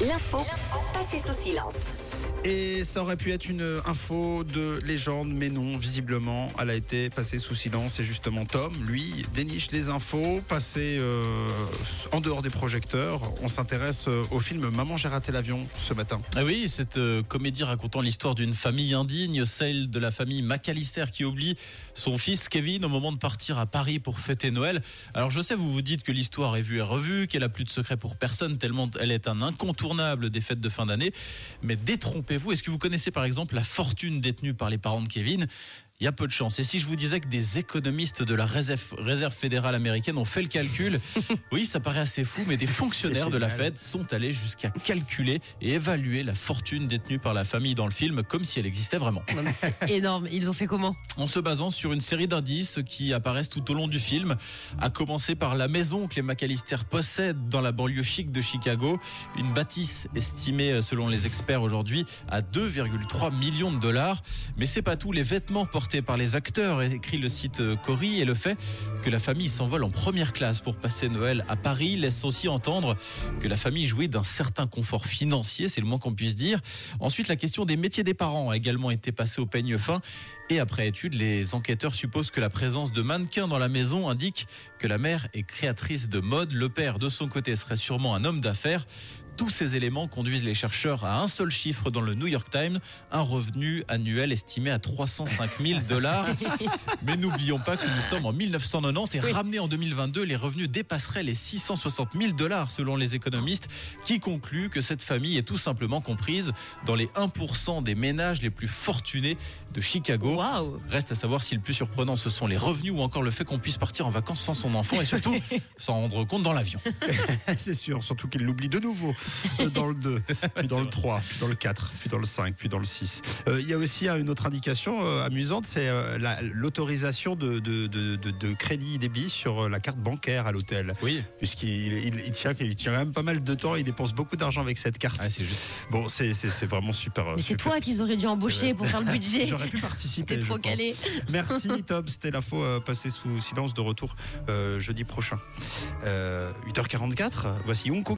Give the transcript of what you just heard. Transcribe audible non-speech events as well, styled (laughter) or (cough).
L'info passée sous silence. Et ça aurait pu être une info de légende, mais non, visiblement, elle a été passée sous silence. Et justement, Tom, lui, déniche les infos, passées euh, en dehors des projecteurs. On s'intéresse euh, au film Maman, j'ai raté l'avion ce matin. Ah oui, cette euh, comédie racontant l'histoire d'une famille indigne, celle de la famille McAllister qui oublie son fils Kevin au moment de partir à Paris pour fêter Noël. Alors je sais, vous vous dites que l'histoire est vue et revue, qu'elle a plus de secret pour personne, tellement elle est un incontournable des fêtes de fin d'année. Mais détrompez-vous, est-ce que vous connaissez par exemple la fortune détenue par les parents de Kevin? Il y a peu de chance. Et si je vous disais que des économistes de la réserve, réserve fédérale américaine ont fait le calcul, (laughs) oui, ça paraît assez fou, mais des fonctionnaires de la Fed sont allés jusqu'à calculer et évaluer la fortune détenue par la famille dans le film comme si elle existait vraiment. C'est (laughs) énorme. Ils ont fait comment En se basant sur une série d'indices qui apparaissent tout au long du film, à commencer par la maison que les McAllister possèdent dans la banlieue chic de Chicago, une bâtisse estimée selon les experts aujourd'hui à 2,3 millions de dollars. Mais c'est pas tout, les vêtements portés par les acteurs, écrit le site euh, Cori, et le fait que la famille s'envole en première classe pour passer Noël à Paris laisse aussi entendre que la famille jouit d'un certain confort financier, c'est le moins qu'on puisse dire. Ensuite, la question des métiers des parents a également été passée au peigne fin. Et après étude, les enquêteurs supposent que la présence de mannequins dans la maison indique que la mère est créatrice de mode. Le père, de son côté, serait sûrement un homme d'affaires. Tous ces éléments conduisent les chercheurs à un seul chiffre dans le New York Times, un revenu annuel estimé à 305 000 dollars. (laughs) Mais n'oublions pas que nous sommes en 1990 et Oui. ramenés en 2022, les revenus dépasseraient les 660 000 dollars selon les économistes qui concluent que cette famille est tout simplement comprise dans les 1% des ménages les plus fortunés de Chicago. Reste à savoir si le plus surprenant ce sont les revenus ou encore le fait qu'on puisse partir en vacances sans son enfant et surtout (laughs) s'en rendre compte dans l'avion. (laughs) C'est sûr, surtout qu'il l'oublie de nouveau euh, dans le 2, (laughs) puis dans le 3, puis dans le 4, puis dans le 5, puis dans le 6. Euh, Il y a aussi euh, une autre indication euh, amusante, c'est euh, la- l'autorisation de, de, de, de- de crédit débit sur euh, la carte bancaire à l'hôtel. Oui, Puisqu'il il, il tient, il tient quand même pas mal de temps, il dépense beaucoup d'argent avec cette carte. Ah, c'est juste. Bon, c'est vraiment super. euh, Mais c'est toi qu'ils auraient dû embaucher pour faire le budget. J'aurais pu participer. T'es je trop pense. calé. Merci (laughs) Tom, c'était l'info euh, passée sous silence de retour euh, jeudi prochain. Euh, 8h44, voici Yonko